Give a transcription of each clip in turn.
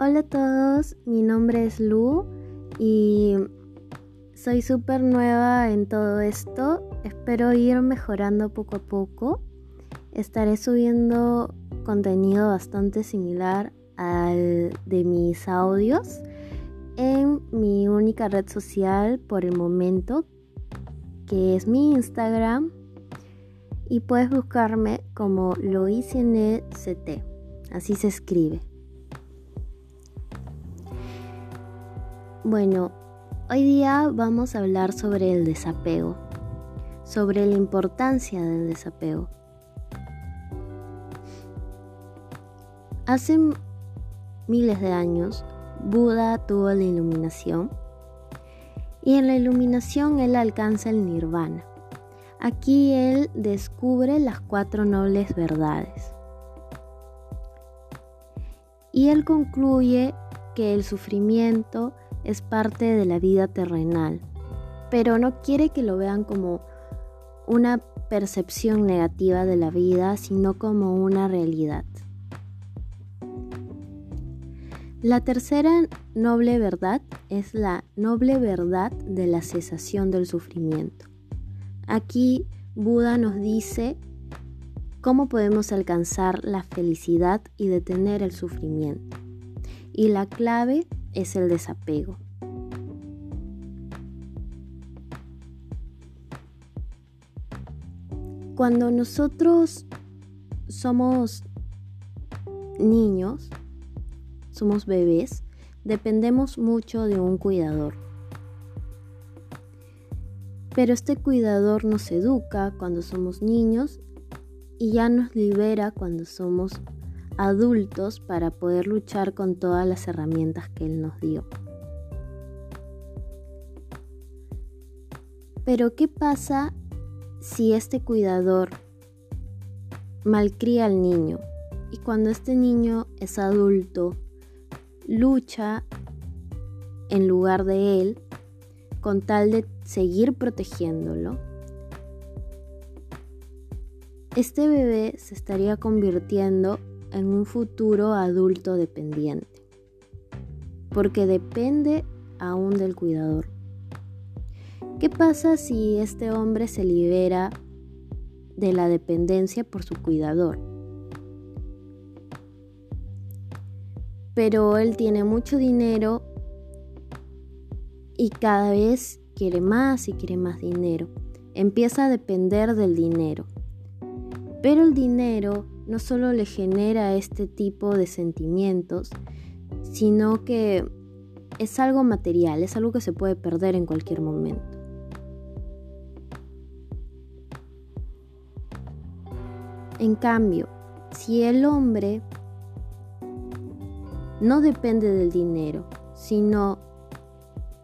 Hola a todos, mi nombre es Lu y soy súper nueva en todo esto. Espero ir mejorando poco a poco. Estaré subiendo contenido bastante similar al de mis audios en mi única red social por el momento, que es mi Instagram. Y puedes buscarme como LoisNCT, así se escribe. Bueno, hoy día vamos a hablar sobre el desapego, sobre la importancia del desapego. Hace miles de años, Buda tuvo la iluminación y en la iluminación él alcanza el nirvana. Aquí él descubre las cuatro nobles verdades. Y él concluye que el sufrimiento es parte de la vida terrenal, pero no quiere que lo vean como una percepción negativa de la vida, sino como una realidad. La tercera noble verdad es la noble verdad de la cesación del sufrimiento. Aquí Buda nos dice cómo podemos alcanzar la felicidad y detener el sufrimiento. Y la clave es el desapego. Cuando nosotros somos niños, somos bebés, dependemos mucho de un cuidador. Pero este cuidador nos educa cuando somos niños y ya nos libera cuando somos adultos para poder luchar con todas las herramientas que Él nos dio. Pero ¿qué pasa si este cuidador malcría al niño y cuando este niño es adulto lucha en lugar de él con tal de seguir protegiéndolo? Este bebé se estaría convirtiendo en un futuro adulto dependiente, porque depende aún del cuidador. ¿Qué pasa si este hombre se libera de la dependencia por su cuidador? Pero él tiene mucho dinero y cada vez quiere más y quiere más dinero. Empieza a depender del dinero. Pero el dinero no solo le genera este tipo de sentimientos, sino que es algo material, es algo que se puede perder en cualquier momento. En cambio, si el hombre no depende del dinero, sino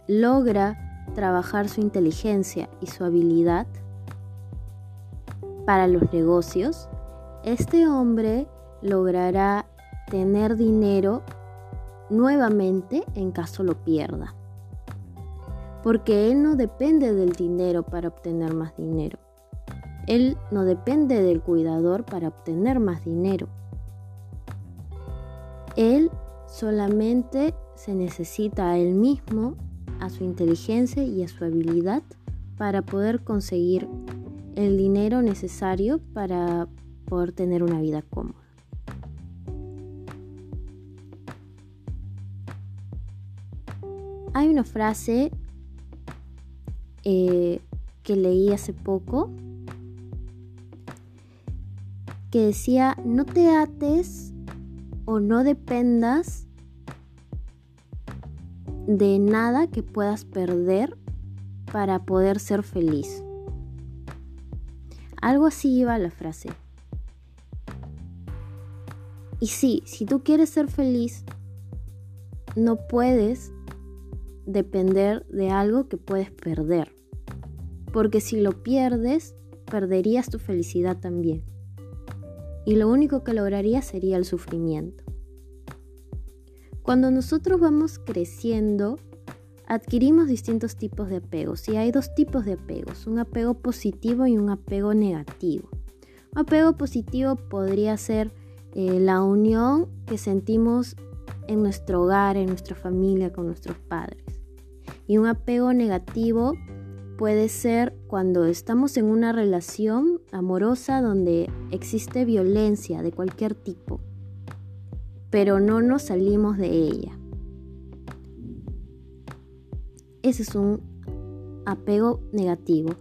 logra trabajar su inteligencia y su habilidad para los negocios, este hombre logrará tener dinero nuevamente en caso lo pierda. Porque él no depende del dinero para obtener más dinero. Él no depende del cuidador para obtener más dinero. Él solamente se necesita a él mismo, a su inteligencia y a su habilidad para poder conseguir el dinero necesario para poder tener una vida cómoda. Hay una frase eh, que leí hace poco que decía, no te ates o no dependas de nada que puedas perder para poder ser feliz. Algo así iba la frase. Y sí, si tú quieres ser feliz, no puedes depender de algo que puedes perder. Porque si lo pierdes, perderías tu felicidad también. Y lo único que lograrías sería el sufrimiento. Cuando nosotros vamos creciendo, adquirimos distintos tipos de apegos. Y hay dos tipos de apegos, un apego positivo y un apego negativo. Un apego positivo podría ser eh, la unión que sentimos en nuestro hogar, en nuestra familia, con nuestros padres. Y un apego negativo puede ser cuando estamos en una relación amorosa donde existe violencia de cualquier tipo, pero no nos salimos de ella. Ese es un apego negativo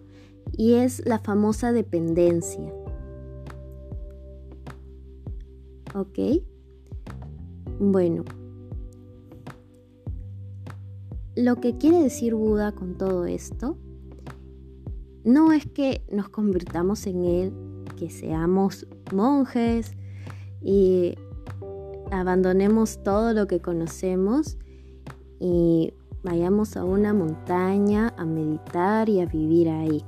y es la famosa dependencia. ¿Ok? Bueno, lo que quiere decir Buda con todo esto no es que nos convirtamos en él, que seamos monjes y abandonemos todo lo que conocemos y vayamos a una montaña a meditar y a vivir ahí.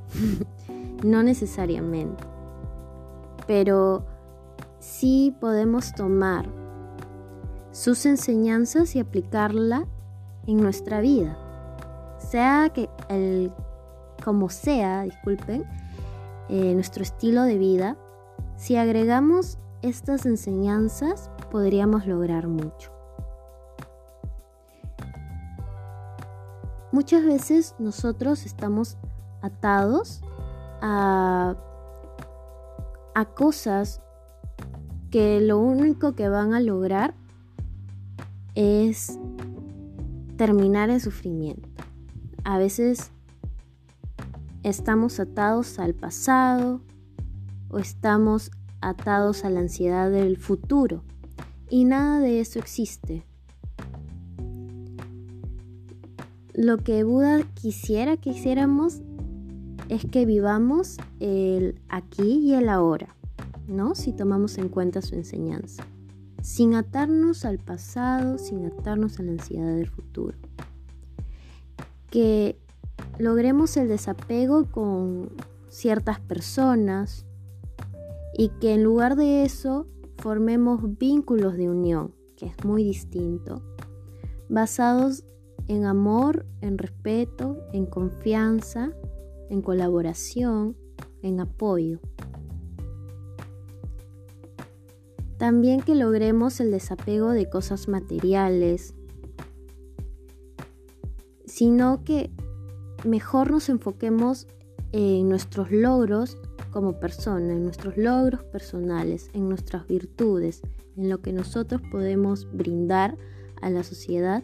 no necesariamente. Pero sí podemos tomar sus enseñanzas y aplicarla en nuestra vida. Sea que el como sea, disculpen, eh, nuestro estilo de vida, si agregamos estas enseñanzas podríamos lograr mucho. Muchas veces nosotros estamos atados a, a cosas que lo único que van a lograr es terminar el sufrimiento. A veces estamos atados al pasado o estamos atados a la ansiedad del futuro y nada de eso existe. Lo que Buda quisiera que hiciéramos es que vivamos el aquí y el ahora, ¿no? Si tomamos en cuenta su enseñanza sin atarnos al pasado, sin atarnos a la ansiedad del futuro. Que logremos el desapego con ciertas personas y que en lugar de eso formemos vínculos de unión, que es muy distinto, basados en amor, en respeto, en confianza, en colaboración, en apoyo. También que logremos el desapego de cosas materiales, sino que mejor nos enfoquemos en nuestros logros como persona, en nuestros logros personales, en nuestras virtudes, en lo que nosotros podemos brindar a la sociedad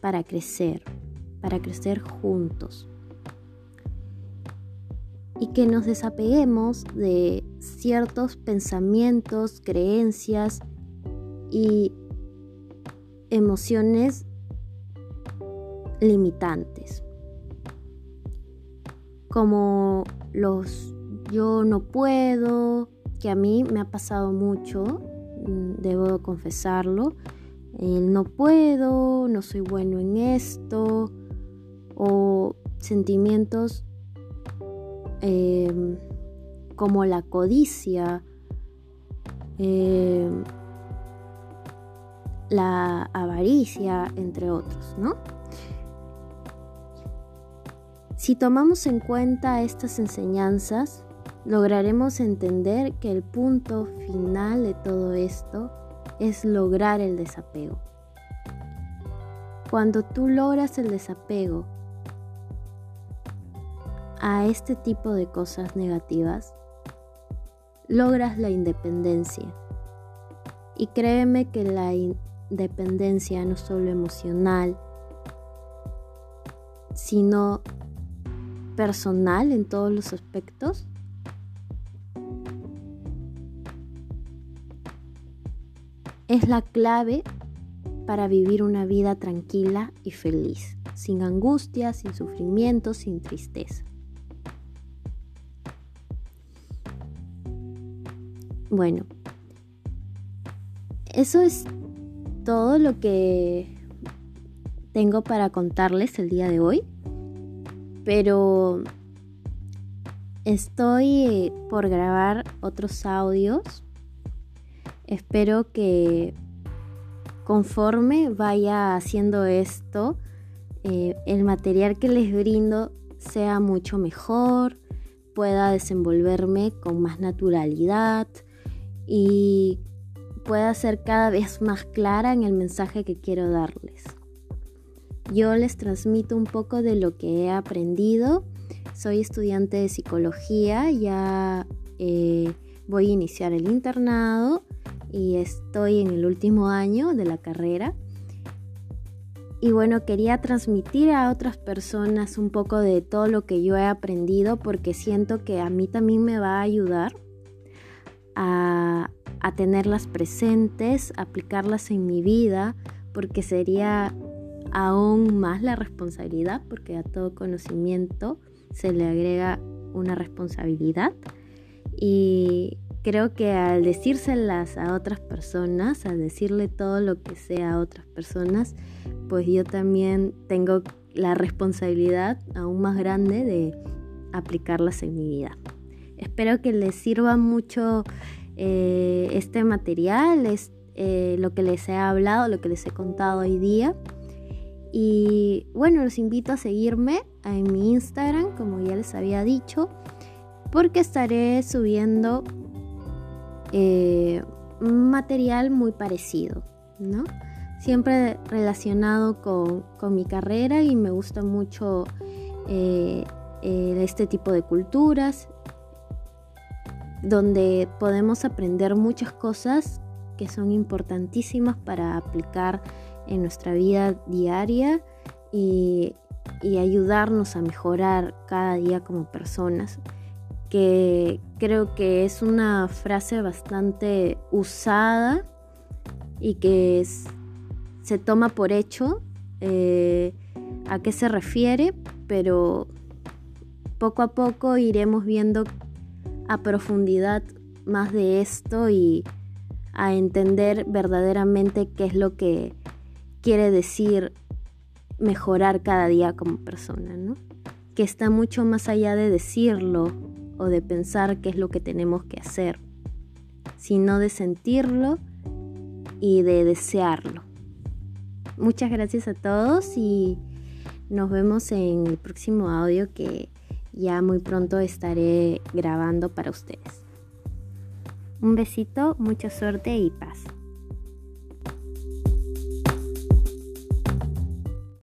para crecer, para crecer juntos. Y que nos desapeguemos de ciertos pensamientos, creencias y emociones limitantes, como los yo no puedo, que a mí me ha pasado mucho, mm, debo confesarlo, el no puedo, no soy bueno en esto, o sentimientos Em, como la codicia, em, la avaricia, entre otros, ¿no? Si tomamos en cuenta estas enseñanzas, lograremos entender que el punto final de todo esto es lograr el desapego. Cuando tú logras el desapego a este tipo de cosas negativas, logras la independencia. Y créeme que la independencia no solo emocional, sino personal en todos los aspectos, es la clave para vivir una vida tranquila y feliz, sin angustia, sin sufrimiento, sin tristeza. Bueno, eso es todo lo que tengo para contarles el día de hoy. Pero estoy por grabar otros audios. Espero que conforme vaya haciendo esto, eh, el material que les brindo sea mucho mejor, pueda desenvolverme con más naturalidad y pueda ser cada vez más clara en el mensaje que quiero darles. Yo les transmito un poco de lo que he aprendido. Soy estudiante de psicología, ya eh, voy a iniciar el internado y estoy en el último año de la carrera. Y bueno, quería transmitir a otras personas un poco de todo lo que yo he aprendido porque siento que a mí también me va a ayudar a, tenerlas presentes, aplicarlas en mi vida, porque sería aún más la responsabilidad, porque a todo conocimiento se le agrega una responsabilidad. Y creo que al decírselas a otras personas, al decirle todo lo que sea a otras personas, pues yo también tengo la responsabilidad aún más grande de aplicarlas en mi vida. Espero que les sirva mucho eh, este material, es eh, lo que les he hablado, lo que les he contado hoy día. Y bueno, los invito a seguirme en mi Instagram, como ya les había dicho, porque estaré subiendo eh, material muy parecido, ¿no? Siempre relacionado con, mi carrera y me gusta mucho eh, este tipo de culturas, donde podemos aprender muchas cosas que son importantísimas para aplicar en nuestra vida diaria y, y ayudarnos a mejorar cada día como personas que creo que es una frase bastante usada y que se toma por hecho eh, a qué se refiere, pero poco a poco iremos viendo a profundidad más de esto y a entender verdaderamente qué es lo que quiere decir mejorar cada día como persona, ¿no? Que está mucho más allá de decirlo o de pensar qué es lo que tenemos que hacer, sino de sentirlo y de desearlo. Muchas gracias a todos y nos vemos en el próximo audio que ya muy pronto estaré grabando para ustedes. Un besito, mucha suerte y paz.